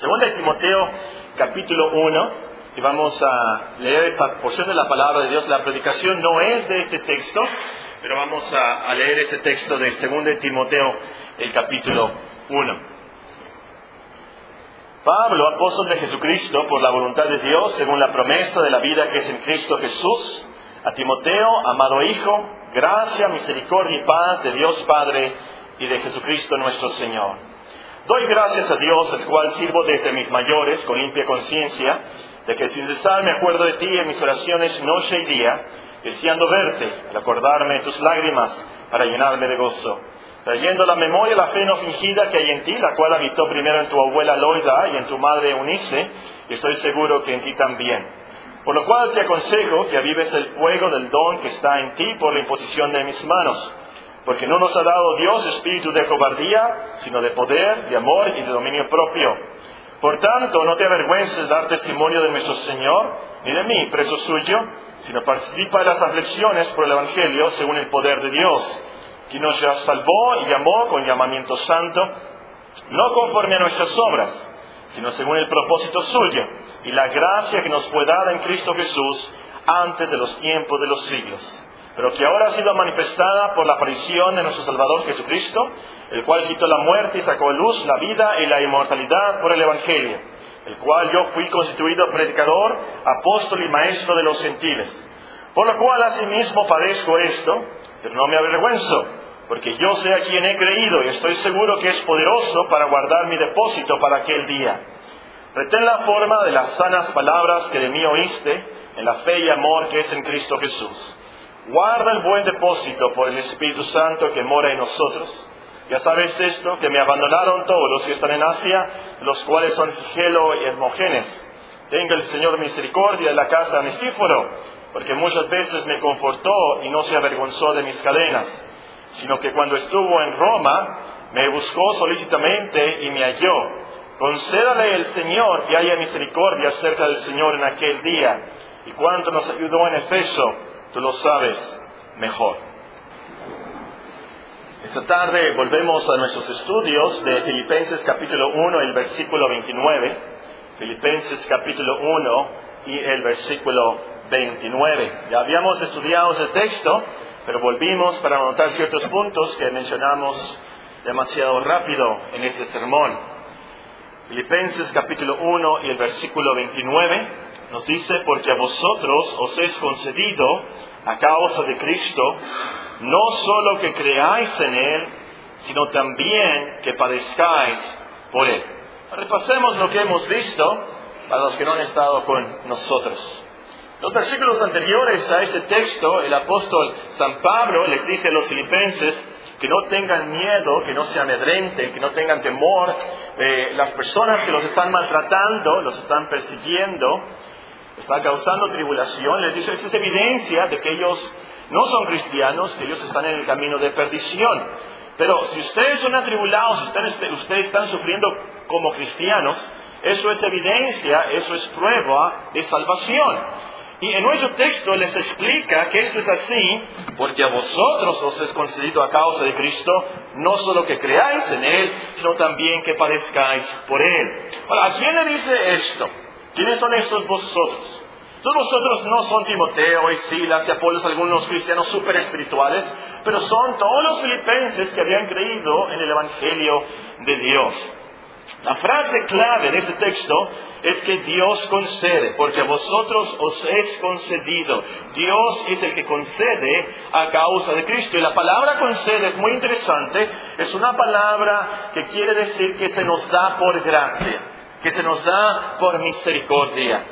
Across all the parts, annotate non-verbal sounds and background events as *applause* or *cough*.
Segunda de Timoteo, capítulo 1, y vamos a leer esta porción de la palabra de Dios. La predicación no es de este texto, pero vamos a, leer ese texto de Segunda de Timoteo, el capítulo 1. Pablo, apóstol de Jesucristo, por la voluntad de Dios, según la promesa de la vida que es en Cristo Jesús, a Timoteo, amado Hijo, gracia, misericordia y paz de Dios Padre y de Jesucristo nuestro Señor Doy gracias a Dios, el cual sirvo desde mis mayores con limpia conciencia, de que sin cesar me acuerdo de ti en mis oraciones noche y día, deseando verte, al acordarme de tus lágrimas, para llenarme de gozo. Trayendo la memoria la fe no fingida que hay en ti, la cual habitó primero en tu abuela Loida y en tu madre Eunice, y estoy seguro que en ti también. Por lo cual te aconsejo que avives el fuego del don que está en ti por la imposición de mis manos porque no nos ha dado Dios espíritu de cobardía, sino de poder, de amor y de dominio propio. Por tanto, no te avergüences de dar testimonio de nuestro Señor, ni de mí, preso suyo, sino participa de las aflicciones por el Evangelio según el poder de Dios, quien nos salvó y llamó con llamamiento santo, no conforme a nuestras obras, sino según el propósito suyo y la gracia que nos fue dada en Cristo Jesús antes de los tiempos de los siglos pero que ahora ha sido manifestada por la aparición de nuestro Salvador Jesucristo, el cual quitó la muerte y sacó a luz la vida y la inmortalidad por el Evangelio, el cual yo fui constituido predicador, apóstol y maestro de los gentiles. Por lo cual asimismo padezco esto, pero no me avergüenzo, porque yo sé a quien he creído y estoy seguro que es poderoso para guardar mi depósito para aquel día. Retén la forma de las sanas palabras que de mí oíste, en la fe y amor que es en Cristo Jesús. Guarda el buen depósito por el Espíritu Santo que mora en nosotros. Ya sabes esto, que me abandonaron todos los que están en Asia, los cuales son Figelo y Hermogenes. Tenga el Señor misericordia en la casa de Nisíforo, porque muchas veces me confortó y no se avergonzó de mis cadenas, sino que cuando estuvo en Roma me buscó solícitamente y me halló. Concédale el Señor que haya misericordia acerca del Señor en aquel día, y cuánto nos ayudó en Efeso Tú lo sabes mejor. Esta tarde volvemos a nuestros estudios de Filipenses capítulo 1, el versículo 29. Filipenses capítulo 1 y el versículo 29. Ya habíamos estudiado ese texto, pero volvimos para anotar ciertos puntos que mencionamos demasiado rápido en este sermón. Filipenses capítulo 1 y el versículo 29 nos dice, porque a vosotros os es concedido, a causa de Cristo, no solo que creáis en Él, sino también que padezcáis por Él. Repasemos lo que hemos visto para los que no han estado con nosotros. Los versículos anteriores a este texto, el apóstol San Pablo les dice a los filipenses que no tengan miedo, que no se amedrenten, que no tengan temor. Eh, las personas que los están maltratando, los están persiguiendo, está causando tribulación, les dice, es evidencia de que ellos no son cristianos, que ellos están en el camino de perdición. Pero si ustedes son atribulados, si ustedes, ustedes están sufriendo como cristianos, eso es evidencia, eso es prueba de salvación. Y en nuestro texto les explica que esto es así porque a vosotros os es concedido a causa de Cristo no solo que creáis en Él, sino también que padezcáis por Él. Ahora, ¿a quién le dice esto? ¿Quiénes son estos vosotros? Todos vosotros no son Timoteo y Silas y Apolos, algunos cristianos súper espirituales, pero son todos los filipenses que habían creído en el Evangelio de Dios. La frase clave de este texto es que Dios concede, porque a vosotros os es concedido. Dios es el que concede a causa de Cristo. Y la palabra concede es muy interesante, es una palabra que quiere decir que se nos da por gracia que se nos da por misericordia.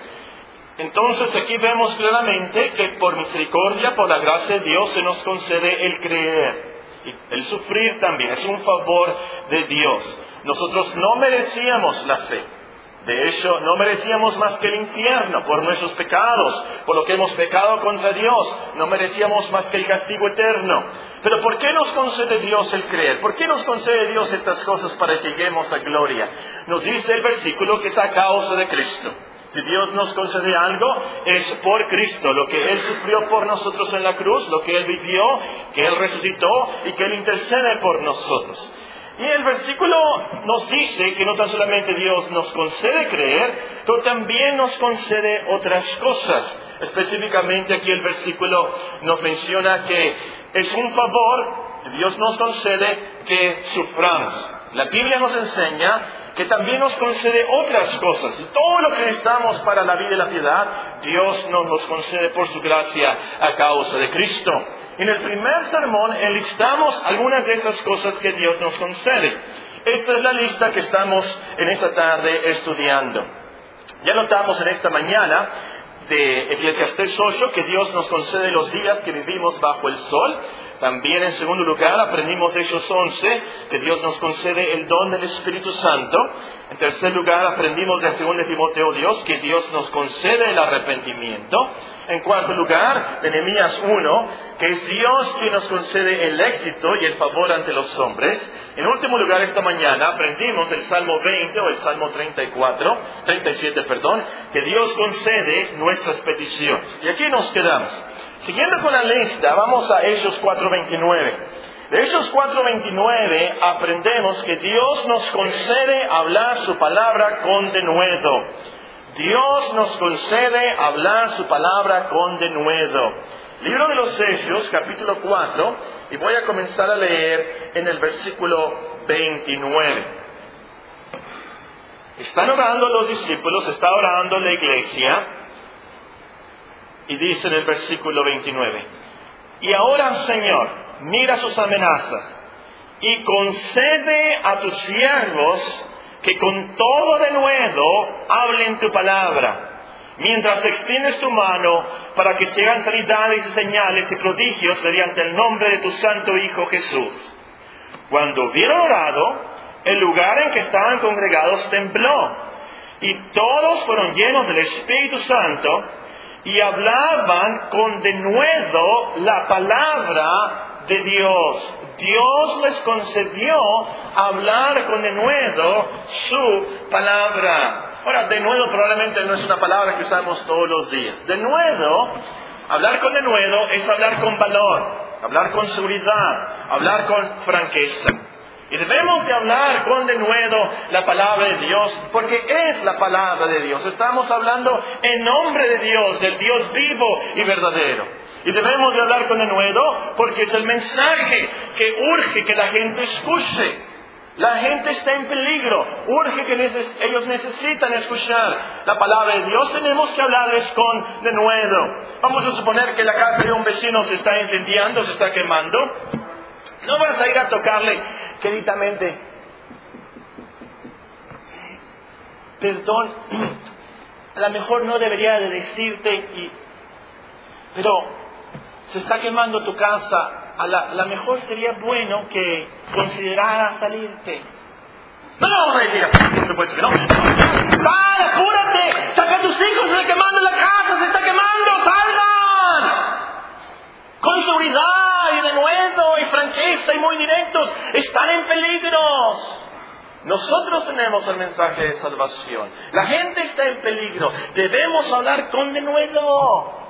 Entonces aquí vemos claramente que por misericordia, por la gracia de Dios, se nos concede el creer. Y el sufrir también es un favor de Dios. Nosotros no merecíamos la fe. De hecho, no merecíamos más que el infierno por nuestros pecados, por lo que hemos pecado contra Dios. No merecíamos más que el castigo eterno. Pero ¿por qué nos concede Dios el creer? ¿Por qué nos concede Dios estas cosas para que lleguemos a gloria? Nos dice el versículo que es a causa de Cristo. Si Dios nos concede algo, es por Cristo, lo que Él sufrió por nosotros en la cruz, lo que Él vivió, que Él resucitó y que Él intercede por nosotros. Y el versículo nos dice que no tan solamente Dios nos concede creer, pero también nos concede otras cosas. Específicamente aquí el versículo nos menciona que es un favor que Dios nos concede que suframos. La Biblia nos enseña que también nos concede otras cosas. Y todo lo que necesitamos para la vida y la piedad, Dios nos los concede por su gracia a causa de Cristo. En el primer sermón enlistamos algunas de esas cosas que Dios nos concede. Esta es la lista que estamos en esta tarde estudiando. Ya notamos en esta mañana de Eclesiastés 8 que Dios nos concede los días que vivimos bajo el sol también en segundo lugar aprendimos de Hechos 11 que Dios nos concede el don del Espíritu Santo. En tercer lugar aprendimos de segundo Timoteo Dios que Dios nos concede el arrepentimiento. En cuarto lugar, de Nehemías 1, que es Dios quien nos concede el éxito y el favor ante los hombres. En último lugar, esta mañana aprendimos el Salmo 20 o el Salmo 34, 37, perdón, que Dios concede nuestras peticiones. Y aquí nos quedamos. Siguiendo con la lista, vamos a Hechos 4.29. De Hechos 4.29 aprendemos que Dios nos concede hablar su palabra con denuedo. Dios nos concede hablar su palabra con denuedo. Libro de los Hechos, capítulo 4, y voy a comenzar a leer en el versículo 29. Están orando los discípulos, está orando la iglesia, y dice en el versículo 29, y ahora Señor, mira sus amenazas y concede a tus siervos que con todo denuedo hablen tu palabra, mientras extiendes tu mano para que se hagan sanidades y señales y prodigios mediante el nombre de tu santo Hijo Jesús. Cuando hubieron orado, el lugar en que estaban congregados tembló, y todos fueron llenos del Espíritu Santo, y hablaban con denuedo la palabra de Dios. Dios les concedió hablar con denuedo su palabra. Ahora, denuedo probablemente no es una palabra que usamos todos los días. Denuedo, hablar con denuedo es hablar con valor, hablar con seguridad, hablar con franqueza. Y debemos de hablar con denuedo la palabra de Dios, porque es la palabra de Dios. Estamos hablando en nombre de Dios, del Dios vivo y verdadero. Y debemos de hablar con denuedo porque es el mensaje que urge que la gente escuche. La gente está en peligro, urge que ellos necesitan escuchar la palabra de Dios, tenemos que hablarles con denuedo. Vamos a suponer que la casa de un vecino se está incendiando, se está quemando. No vas a ir a tocarle queridamente. Perdón, *clears throat* a lo mejor no debería de decirte, y, pero se está quemando tu casa, a la, mejor sería bueno que considerara salirte. No a decir por supuesto que no. ¡Sal, apúrate! ¡Saca a tus hijos! ¡Se está quemando la casa! ¡Se está quemando! ¡Salgan! Con seguridad y de nuevo y franqueza y muy directos, están en peligro. Nosotros tenemos el mensaje de salvación. La gente está en peligro. Debemos hablar con de nuevo.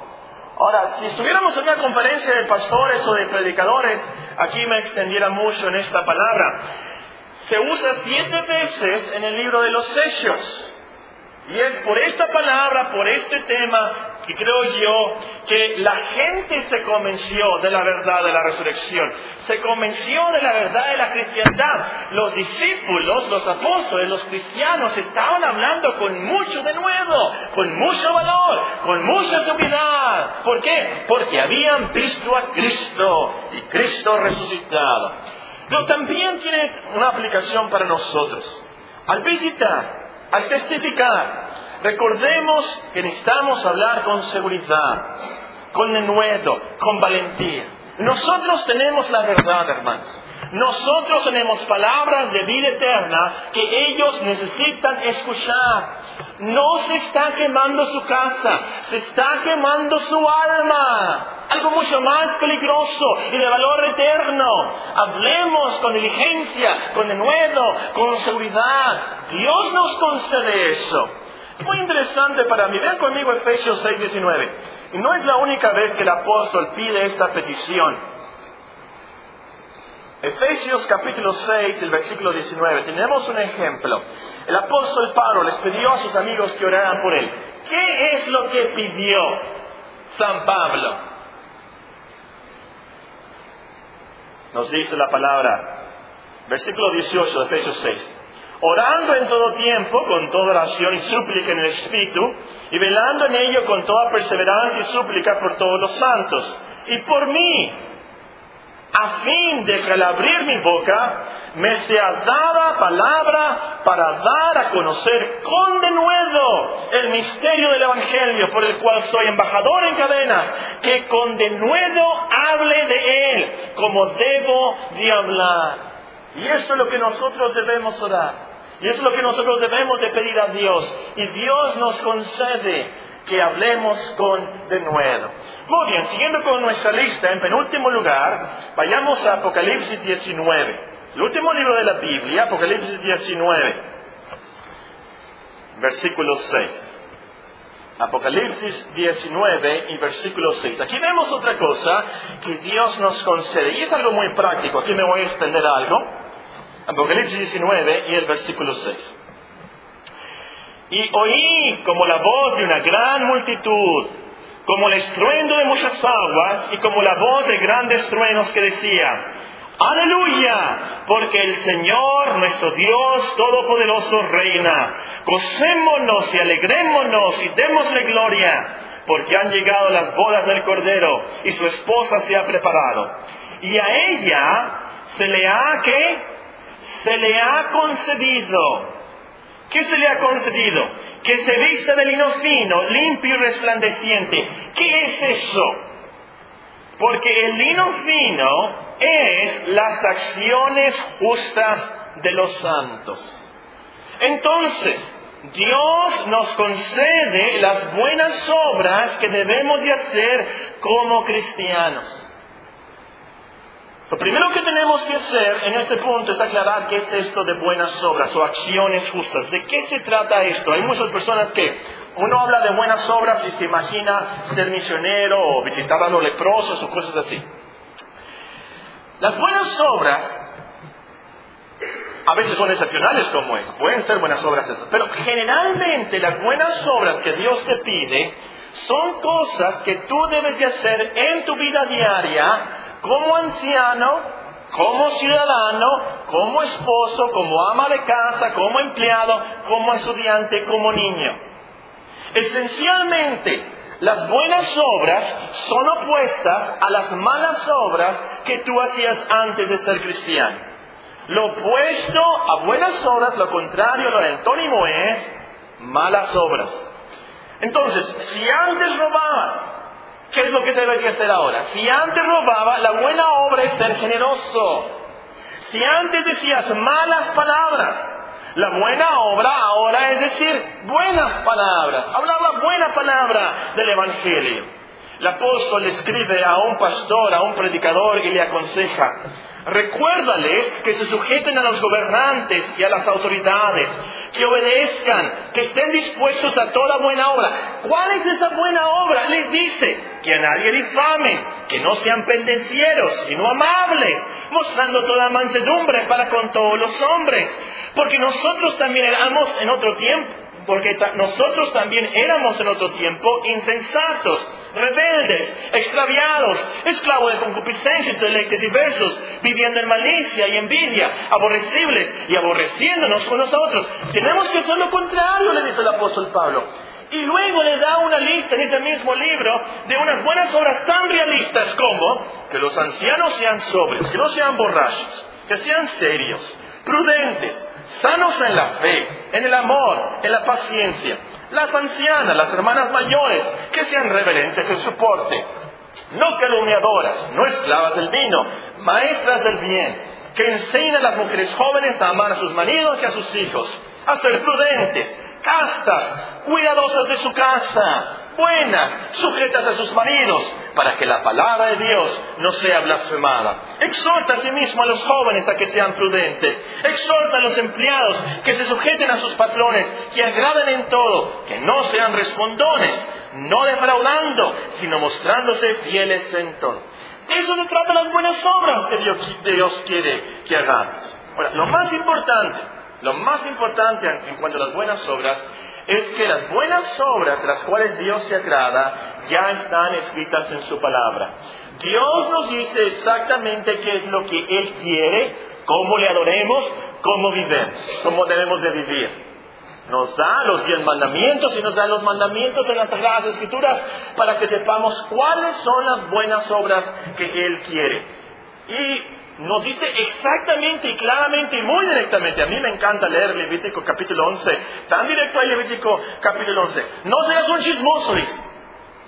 Ahora, si estuviéramos en una conferencia de pastores o de predicadores, aquí me extendiera mucho en esta palabra. Se usa siete veces en el libro de los Hechos. Y es por esta palabra, por este tema, que creo yo que la gente se convenció de la verdad de la resurrección, se convenció de la verdad de la cristiandad. Los discípulos, los apóstoles, los cristianos estaban hablando con mucho de nuevo, con mucho valor, con mucha seguridad. ¿Por qué? Porque habían visto a Cristo y Cristo resucitado. Pero también tiene una aplicación para nosotros. Al visitar, al testificar, recordemos que necesitamos hablar con seguridad, con denuedo, con valentía. Nosotros tenemos la verdad, hermanos. Nosotros tenemos palabras de vida eterna que ellos necesitan escuchar. No se está quemando su casa, se está quemando su alma. Algo mucho más peligroso y de valor eterno. Hablemos con diligencia, con denuedo, con seguridad. Dios nos concede eso. Muy interesante para mí. Vean conmigo Efesios 6:19. Y no es la única vez que el apóstol pide esta petición. Efesios capítulo 6, el versículo 19, tenemos un ejemplo. El apóstol Pablo les pidió a sus amigos que oraran por él. ¿Qué es lo que pidió San Pablo? Nos dice la palabra, versículo 18 de Efesios 6 orando en todo tiempo con toda oración y súplica en el Espíritu, y velando en ello con toda perseverancia y súplica por todos los santos, y por mí, a fin de que al abrir mi boca me sea dada palabra para dar a conocer con denuedo el misterio del Evangelio por el cual soy embajador en cadenas, que con denuedo hable de él como debo de hablar. Y esto es lo que nosotros debemos orar. Y es lo que nosotros debemos de pedir a Dios. Y Dios nos concede que hablemos con denuedo. Muy bien, siguiendo con nuestra lista, en penúltimo lugar, vayamos a Apocalipsis 19. El último libro de la Biblia, Apocalipsis 19, versículo 6. Apocalipsis 19 y versículo 6. Aquí vemos otra cosa que Dios nos concede, y es algo muy práctico. Aquí me voy a extender algo. Apocalipsis 19 y el versículo 6. Y oí como la voz de una gran multitud, como el estruendo de muchas aguas y como la voz de grandes truenos que decía, Aleluya, porque el Señor nuestro Dios Todopoderoso reina. Gocémonos y alegrémonos y démosle gloria, porque han llegado las bodas del Cordero y su esposa se ha preparado. Y a ella se le ha que se le ha concedido. ¿Qué se le ha concedido? Que se vista de lino fino, limpio y resplandeciente. ¿Qué es eso? Porque el lino fino es las acciones justas de los santos. Entonces, Dios nos concede las buenas obras que debemos de hacer como cristianos. Lo primero que tenemos que hacer en este punto es aclarar qué es esto de buenas obras o acciones justas. ¿De qué se trata esto? Hay muchas personas que uno habla de buenas obras y se imagina ser misionero o visitar a los leprosos o cosas así. Las buenas obras a veces son excepcionales como es, pueden ser buenas obras esas, pero generalmente las buenas obras que Dios te pide son cosas que tú debes de hacer en tu vida diaria como anciano, como ciudadano, como esposo, como ama de casa, como empleado, como estudiante, como niño. Esencialmente, las buenas obras son opuestas a las malas obras que tú hacías antes de ser cristiano. Lo opuesto a buenas obras, lo contrario, lo antónimo es malas obras. Entonces, si antes robabas, ¿Qué es lo que debería hacer ahora? Si antes robaba, la buena obra es ser generoso. Si antes decías malas palabras, la buena obra ahora es decir buenas palabras. Hablar la buena palabra del Evangelio. El apóstol escribe a un pastor, a un predicador y le aconseja, Recuérdales que se sujeten a los gobernantes y a las autoridades, que obedezcan, que estén dispuestos a toda buena obra. ¿Cuál es esa buena obra? Les dice que a nadie difame, que no sean pendencieros, sino amables, mostrando toda mansedumbre para con todos los hombres. Porque nosotros también éramos en otro tiempo, porque nosotros también éramos en otro tiempo insensatos rebeldes, extraviados, esclavos de concupiscencia, intelectos diversos, viviendo en malicia y envidia, aborrecibles y aborreciéndonos con nosotros. Tenemos que hacer lo contrario, le dice el apóstol Pablo. Y luego le da una lista en ese mismo libro de unas buenas obras tan realistas como que los ancianos sean sobrios, que no sean borrachos, que sean serios, prudentes, sanos en la fe, en el amor, en la paciencia, las ancianas, las hermanas mayores, que sean reverentes en su porte, no calumniadoras, no esclavas del vino, maestras del bien, que enseñen a las mujeres jóvenes a amar a sus maridos y a sus hijos, a ser prudentes, castas, cuidadosas de su casa, buenas, sujetas a sus maridos, para que la palabra de Dios no sea blasfemada. Exhorta a sí mismo a los jóvenes a que sean prudentes. Exhorta a los empleados que se sujeten a sus patrones, que agraden en todo, que no sean respondones, no defraudando, sino mostrándose fieles en todo. Eso se trata las buenas obras que Dios, Dios quiere que hagamos. Ahora, lo más importante, lo más importante en cuanto a las buenas obras es que las buenas obras de las cuales Dios se agrada ya están escritas en su palabra. Dios nos dice exactamente qué es lo que Él quiere, cómo le adoremos, cómo vivemos, cómo debemos de vivir. Nos da los diez mandamientos y nos da los mandamientos en las Sagradas Escrituras para que sepamos cuáles son las buenas obras que Él quiere. Y nos dice exactamente y claramente y muy directamente. A mí me encanta leer Levítico capítulo 11. Tan directo hay Levítico capítulo 11. No seas un chismoso, dice.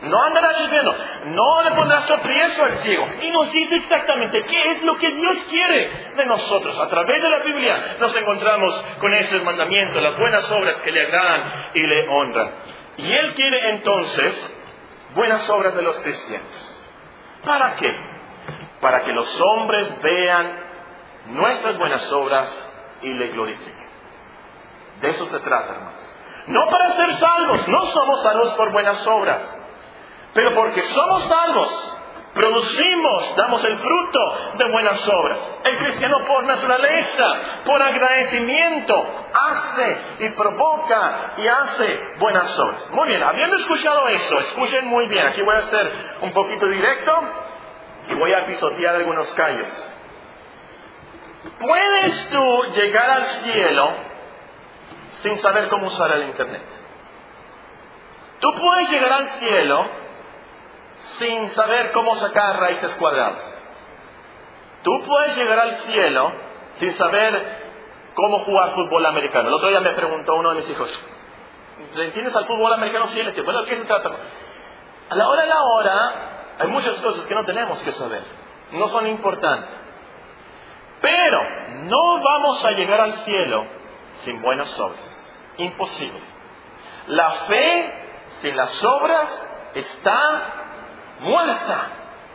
No andarás chismeando. No le pondrás tropiezo al ciego. Y nos dice exactamente qué es lo que Dios quiere de nosotros. A través de la Biblia nos encontramos con esos mandamientos, las buenas obras que le agradan y le honran. Y Él quiere entonces buenas obras de los cristianos. ¿Para qué? Para que los hombres vean nuestras buenas obras y le glorifiquen. De eso se trata, hermanos. No para ser salvos, no somos salvos por buenas obras, pero porque somos salvos, producimos, damos el fruto de buenas obras. El cristiano por naturaleza, por agradecimiento, hace y provoca y hace buenas obras. Muy bien, habiendo escuchado eso, escuchen muy bien, aquí voy a ser un poquito directo y voy a pisotear algunos callos. ¿Puedes tú llegar al cielo sin saber cómo usar el Internet? Tú puedes llegar al cielo sin saber cómo sacar raíces cuadradas. Tú puedes llegar al cielo sin saber cómo jugar fútbol americano. El otro día me preguntó uno de mis hijos, ¿le entiendes al fútbol americano? Sí, le Bueno, ¿qué se trata? A la hora de la hora, hay muchas cosas que no tenemos que saber, no son importantes. Pero no vamos a llegar al cielo sin buenas obras. Imposible. La fe sin las obras está muerta,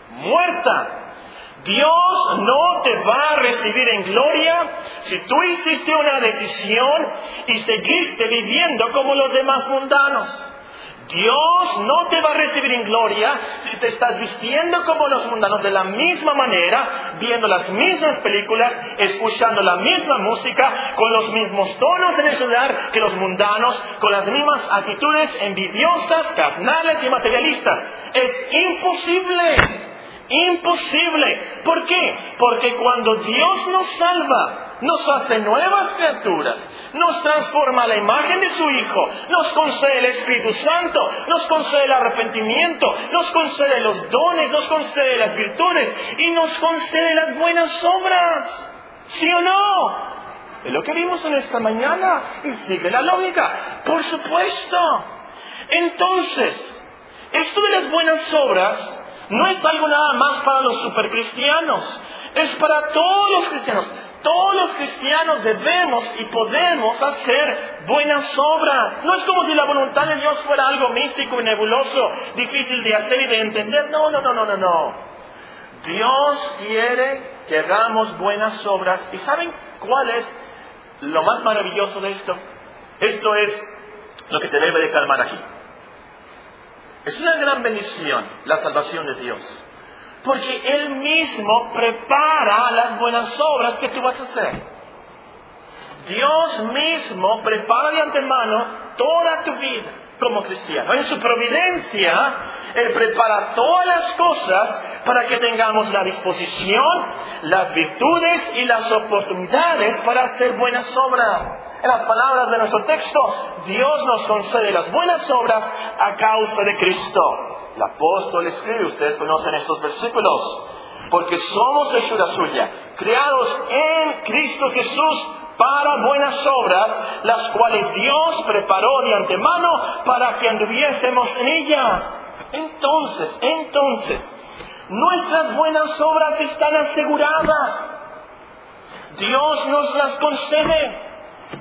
muerta. Dios no te va a recibir en gloria si tú hiciste una decisión y seguiste viviendo como los demás mundanos. Dios no te va a recibir en gloria si te estás vistiendo como los mundanos de la misma manera, viendo las mismas películas, escuchando la misma música, con los mismos tonos en el celular que los mundanos, con las mismas actitudes envidiosas, carnales y materialistas. Es imposible, imposible. ¿Por qué? Porque cuando Dios nos salva, nos hace nuevas criaturas, nos transforma a la imagen de su Hijo, nos concede el Espíritu Santo, nos concede el arrepentimiento, nos concede los dones, nos concede las virtudes y nos concede las buenas obras. ¿Sí o no? Es lo que vimos en esta mañana y sigue la lógica. Por supuesto. Entonces, esto de las buenas obras no es algo nada más para los supercristianos, es para todos los cristianos. Todos los cristianos debemos y podemos hacer buenas obras. No es como si la voluntad de Dios fuera algo místico y nebuloso, difícil de hacer y de entender. No, no, no, no, no, no. Dios quiere que hagamos buenas obras. ¿Y saben cuál es lo más maravilloso de esto? Esto es lo que te debe de calmar aquí. Es una gran bendición la salvación de Dios. Porque Él mismo prepara las buenas obras que tú vas a hacer. Dios mismo prepara de antemano toda tu vida como cristiano. En su providencia, Él prepara todas las cosas para que tengamos la disposición, las virtudes y las oportunidades para hacer buenas obras. En las palabras de nuestro texto, Dios nos concede las buenas obras a causa de Cristo. El apóstol escribe, ustedes conocen estos versículos, porque somos hechura suya, creados en Cristo Jesús para buenas obras, las cuales Dios preparó de antemano para que anduviésemos en ella. Entonces, entonces, nuestras buenas obras están aseguradas. Dios nos las concede.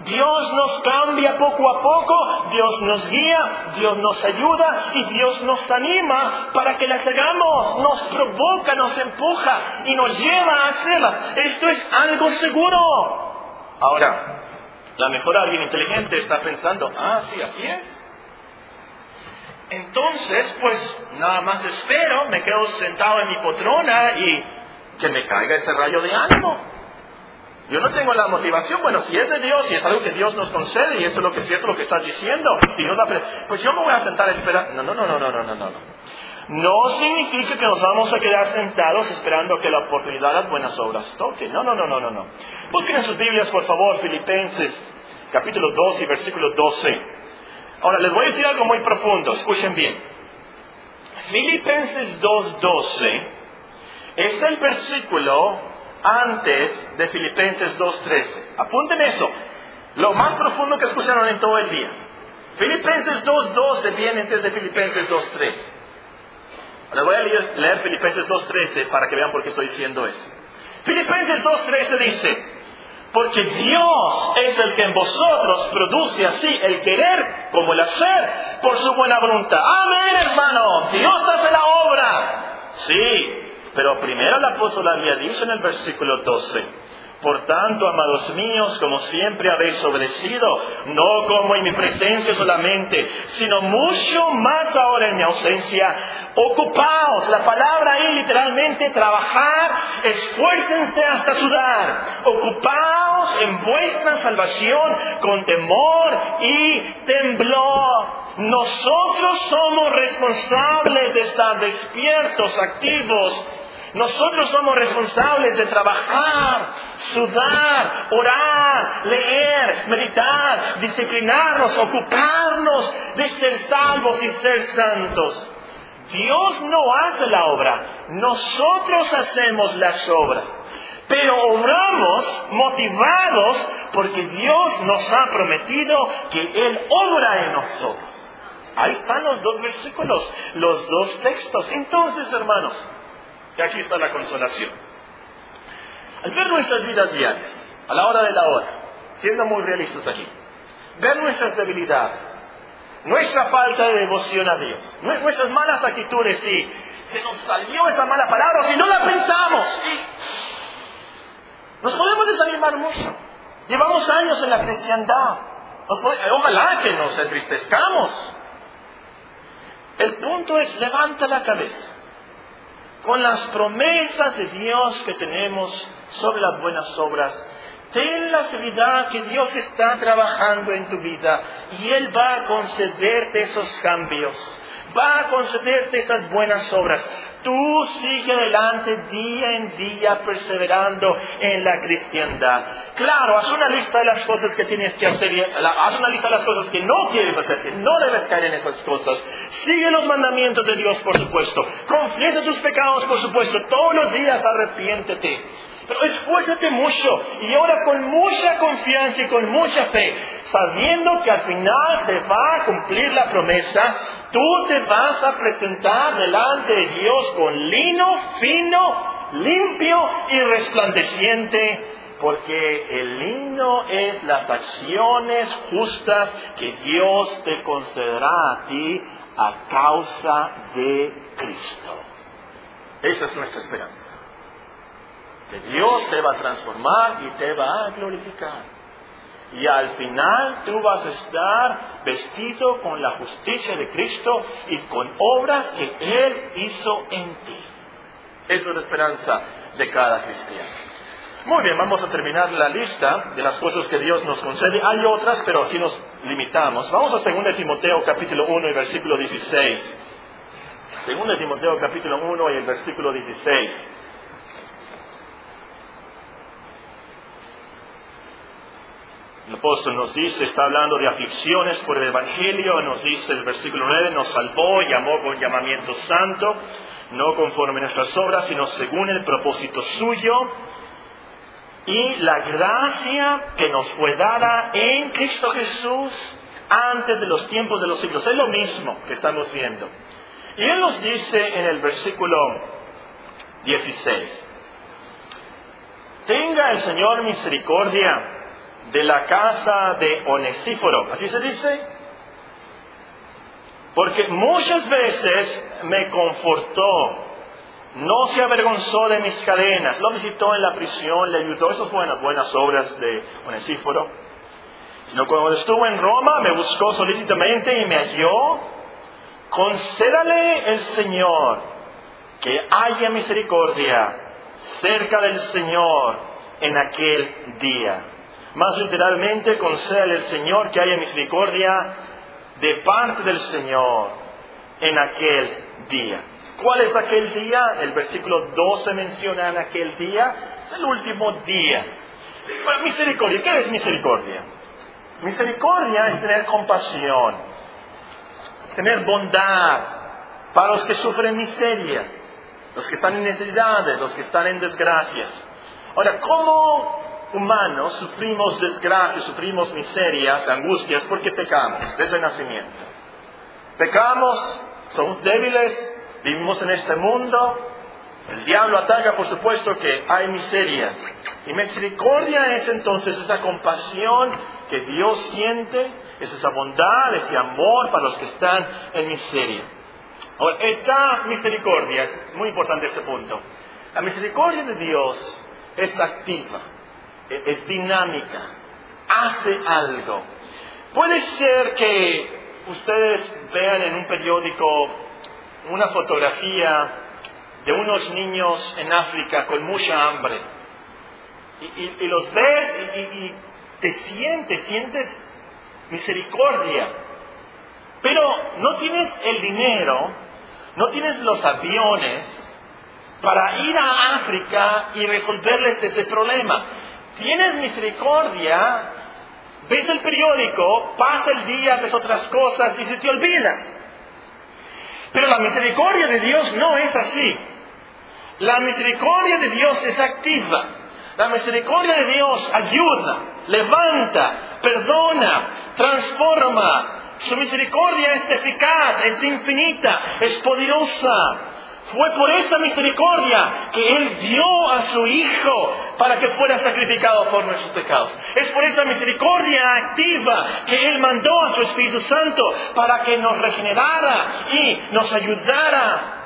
Dios nos cambia poco a poco, Dios nos guía, Dios nos ayuda y Dios nos anima para que las hagamos, nos provoca, nos empuja y nos lleva a hacerlas. Esto es algo seguro. Ahora, la mejor alguien inteligente está pensando, ah, sí, así es. entonces, pues nada más espero, me quedo sentado en mi poltrona y que me caiga ese rayo de ánimo. Yo no tengo la motivación, bueno, si es de Dios y es algo que Dios nos concede y eso es lo que es cierto lo que estás diciendo, pues yo me voy a sentar a esperar. No, no, no, no, no, no, no, no. No significa que nos vamos a quedar sentados esperando que la oportunidad de las buenas obras toque. No, no, no, no, no, no. Busquen en sus Biblias, por favor, Filipenses, capítulo 2 y versículo 12. Ahora, les voy a decir algo muy profundo, escuchen bien. Filipenses 2.12 es el versículo antes de Filipenses 2.13. Apunten eso. Lo más profundo que escucharon en todo el día. Filipenses 2.12 viene antes de Filipenses 2.13. Les voy a leer, leer Filipenses 2.13 para que vean por qué estoy diciendo eso. Filipenses 2.13 dice, porque Dios es el que en vosotros produce así el querer como el hacer por su buena voluntad. Amén, hermano. Dios hace la obra. Sí, pero primero el apóstol había dicho en el versículo 12, por tanto, amados míos, como siempre habéis obedecido, no como en mi presencia solamente, sino mucho más ahora en mi ausencia, ocupaos, la palabra ahí literalmente trabajar, esfuércense hasta sudar, ocupaos en vuestra salvación con temor y temblor. Nosotros somos responsables de estar despiertos, activos, nosotros somos responsables de trabajar, sudar, orar, leer, meditar, disciplinarnos, ocuparnos de ser salvos y ser santos. Dios no hace la obra, nosotros hacemos las obras. Pero obramos motivados porque Dios nos ha prometido que Él obra en nosotros. Ahí están los dos versículos, los dos textos. Entonces, hermanos, y aquí está la consolación. Al ver nuestras vidas diarias, a la hora de la hora, siendo muy realistas aquí, ver nuestras debilidades, nuestra falta de devoción a Dios, nuestras malas actitudes, y se nos salió esa mala palabra, si no la pensamos, nos podemos desanimar mucho. Llevamos años en la cristiandad. ojalá que nos entristezcamos. El punto es, levanta la cabeza con las promesas de Dios que tenemos sobre las buenas obras. Ten la seguridad que Dios está trabajando en tu vida y Él va a concederte esos cambios, va a concederte esas buenas obras. Tú sigue adelante día en día perseverando en la cristiandad. Claro, haz una lista de las cosas que tienes que hacer, haz una lista de las cosas que no quieres hacer, que no debes caer en esas cosas. Sigue los mandamientos de Dios, por supuesto. Confiesa tus pecados, por supuesto. Todos los días arrepiéntete. Pero esfuérzate mucho y ora con mucha confianza y con mucha fe, sabiendo que al final te va a cumplir la promesa Tú te vas a presentar delante de Dios con lino fino, limpio y resplandeciente, porque el lino es las acciones justas que Dios te concederá a ti a causa de Cristo. Esa es nuestra esperanza. Que Dios te va a transformar y te va a glorificar. Y al final tú vas a estar vestido con la justicia de Cristo y con obras que Él hizo en ti. Esa es la esperanza de cada cristiano. Muy bien, vamos a terminar la lista de las cosas que Dios nos concede. Hay otras, pero aquí nos limitamos. Vamos a 2 Timoteo capítulo 1 y versículo 16. 2 Timoteo capítulo 1 y el versículo 16. El apóstol nos dice, está hablando de aflicciones por el Evangelio, nos dice el versículo 9, nos salvó, llamó con llamamiento santo, no conforme nuestras obras, sino según el propósito suyo, y la gracia que nos fue dada en Cristo Jesús antes de los tiempos de los siglos. Es lo mismo que estamos viendo. Y Él nos dice en el versículo 16, tenga el Señor misericordia de la casa de Onesíforo. ¿Así se dice? Porque muchas veces me confortó, no se avergonzó de mis cadenas, lo visitó en la prisión, le ayudó, esas buenas, buenas obras de Onesíforo. Sino cuando estuvo en Roma me buscó solícitamente y me halló concédale el Señor que haya misericordia cerca del Señor en aquel día. Más literalmente, concédale el Señor que haya misericordia de parte del Señor en aquel día. ¿Cuál es aquel día? El versículo 12 menciona en aquel día. Es el último día. misericordia. ¿Qué es misericordia? Misericordia es tener compasión, tener bondad para los que sufren miseria, los que están en necesidades, los que están en desgracias. Ahora, ¿cómo humanos sufrimos desgracias, sufrimos miserias, angustias, porque pecamos desde el nacimiento? Pecamos, somos débiles, vivimos en este mundo, el diablo ataca, por supuesto, que hay miseria. Y misericordia es entonces esa compasión que Dios siente, es esa bondad, ese amor para los que están en miseria. Ahora, esta misericordia, es muy importante este punto, la misericordia de Dios es activa, es dinámica, hace algo. Puede ser que ustedes vean en un periódico una fotografía de unos niños en África con mucha hambre. Y, los ves y, te sientes, sientes misericordia. Pero no tienes el dinero, no tienes los aviones para ir a África y resolverles este problema. Tienes misericordia, ves el periódico, pasa el día, ves otras cosas y se te olvida. Pero la misericordia de Dios no es así. La misericordia de Dios es activa. La misericordia de Dios ayuda, levanta, perdona, transforma. Su misericordia es eficaz, es infinita, es poderosa. Fue por esa misericordia que Él dio a su Hijo para que fuera sacrificado por nuestros pecados. Es por esa misericordia activa que Él mandó a su Espíritu Santo para que nos regenerara y nos ayudara.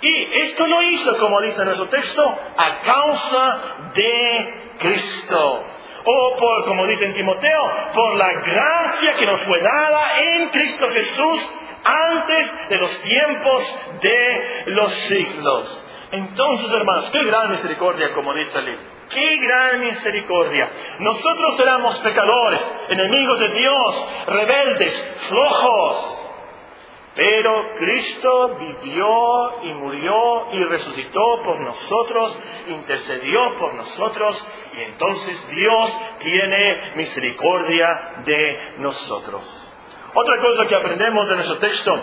Y esto lo hizo, como dice nuestro texto, a causa de Cristo. O por, como dice en Timoteo, por la gracia que nos fue dada en Cristo Jesús antes de los tiempos de los siglos. Entonces, hermanos, qué gran misericordia, como dice el libro. Qué gran misericordia. Nosotros éramos pecadores, enemigos de Dios, rebeldes, flojos. Pero Cristo vivió y murió y resucitó por nosotros, intercedió por nosotros y entonces Dios tiene misericordia de nosotros. Otra cosa que aprendemos de nuestro texto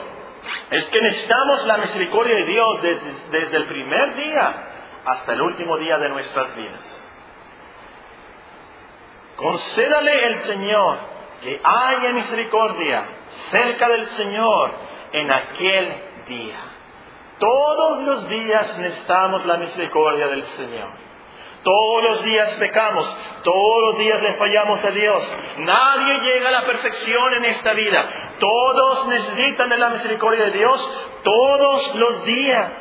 es que necesitamos la misericordia de Dios desde, el primer día hasta el último día de nuestras vidas. Concédale el Señor que haya misericordia cerca del Señor en aquel día. Todos los días necesitamos la misericordia del Señor. Todos los días pecamos, todos los días le fallamos a Dios. Nadie llega a la perfección en esta vida. Todos necesitan de la misericordia de Dios todos los días.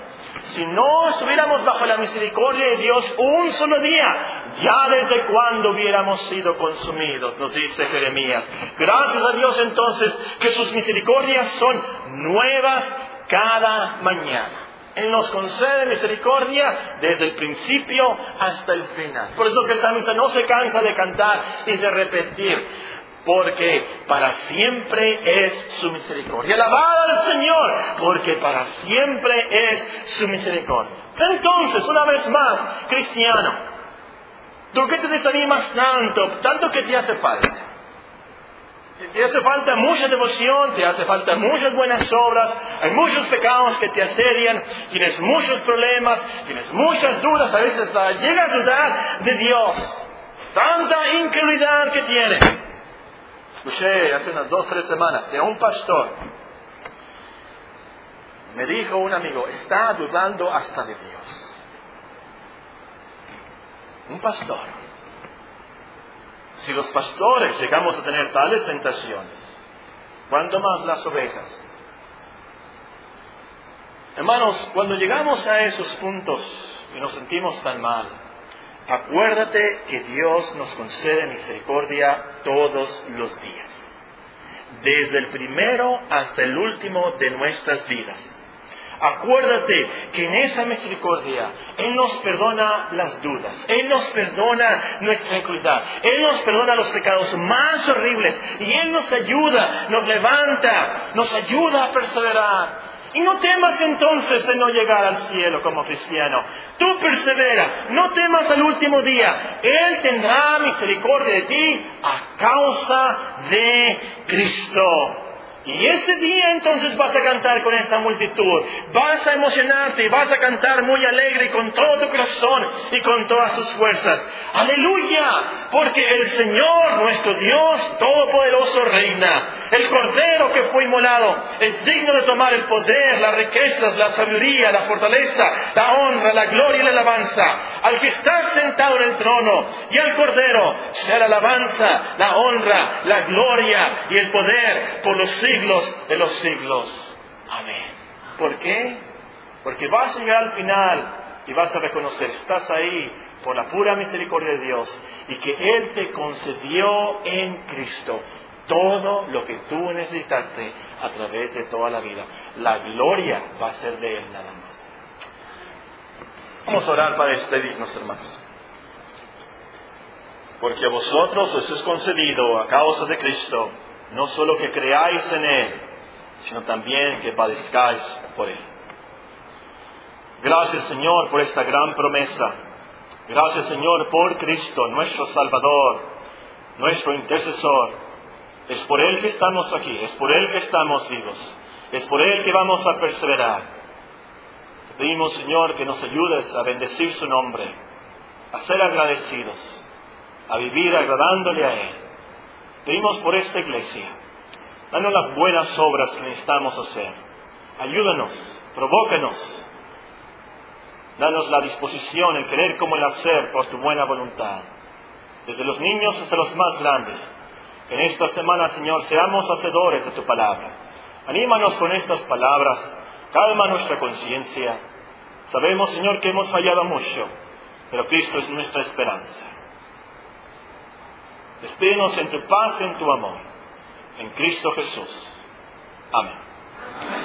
Si no estuviéramos bajo la misericordia de Dios un solo día, ya desde cuando hubiéramos sido consumidos, nos dice Jeremías. Gracias a Dios entonces que sus misericordias son nuevas cada mañana. Él nos concede misericordia desde el principio hasta el final. Por eso que el salmista no se cansa de cantar y de repetir, porque para siempre es su misericordia. Alabada al Señor, porque para siempre es su misericordia. Entonces, una vez más, cristiano, ¿tú qué te desanimas tanto, tanto que te hace falta? Te hace falta mucha devoción, te hace falta muchas buenas obras, hay muchos pecados que te asedian, tienes muchos problemas, tienes muchas dudas, a veces llegas a dudar de Dios. Tanta incredulidad que tienes. Escuché hace unas dos, tres semanas de un pastor. Me dijo un amigo, está dudando hasta de Dios. Un pastor si los pastores llegamos a tener tales tentaciones, ¿cuánto más las ovejas? Hermanos, cuando llegamos a esos puntos y nos sentimos tan mal, acuérdate que Dios nos concede misericordia todos los días. desde el primero hasta el último de nuestras vidas. Acuérdate que en esa misericordia Él nos perdona las dudas, Él nos perdona nuestra incredulidad, Él nos perdona los pecados más horribles y Él nos ayuda, nos levanta, nos ayuda a perseverar. Y no temas entonces de no llegar al cielo como cristiano. Tú persevera, no temas al último día. Él tendrá misericordia de ti a causa de Cristo. Y ese día entonces vas a cantar con esta multitud, vas a emocionarte y vas a cantar muy alegre con todo tu corazón y con todas tus fuerzas. Aleluya, porque el Señor, nuestro Dios Todopoderoso, reina. El Cordero que fue inmolado es digno de tomar el poder, las riquezas, la sabiduría, la fortaleza, la honra, la gloria y la alabanza. Al que está sentado en el trono y al Cordero sea la alabanza, la honra, la gloria y el poder por los siglos de los siglos. Amén. ¿Por qué? Porque vas a llegar al final y vas a reconocer, estás ahí por la pura misericordia de Dios y que Él te concedió en Cristo todo lo que tú necesitaste a través de toda la vida. La gloria va a ser de Él nada más. Vamos a orar para despedirnos, hermanos. Porque a vosotros os es concedido a causa de Cristo no solo que creáis en Él, sino también que padezcáis por Él. Gracias Señor por esta gran promesa. Gracias Señor por Cristo, nuestro Salvador, nuestro intercesor. Es por Él que estamos aquí, es por Él que estamos vivos, es por Él que vamos a perseverar. Te pedimos Señor que nos ayudes a bendecir su nombre, a ser agradecidos, a vivir agradándole a Él Pedimos por esta iglesia. Danos las buenas obras que necesitamos hacer. Ayúdanos, provócanos. Danos la disposición, el querer como el hacer por tu buena voluntad. Desde los niños hasta los más grandes. En esta semana, Señor, seamos hacedores de tu palabra. Anímanos con estas palabras. Calma nuestra conciencia. Sabemos, Señor, que hemos fallado mucho, pero Cristo es nuestra esperanza. Esténos en tu paz, en tu amor. En Cristo Jesús. Amén.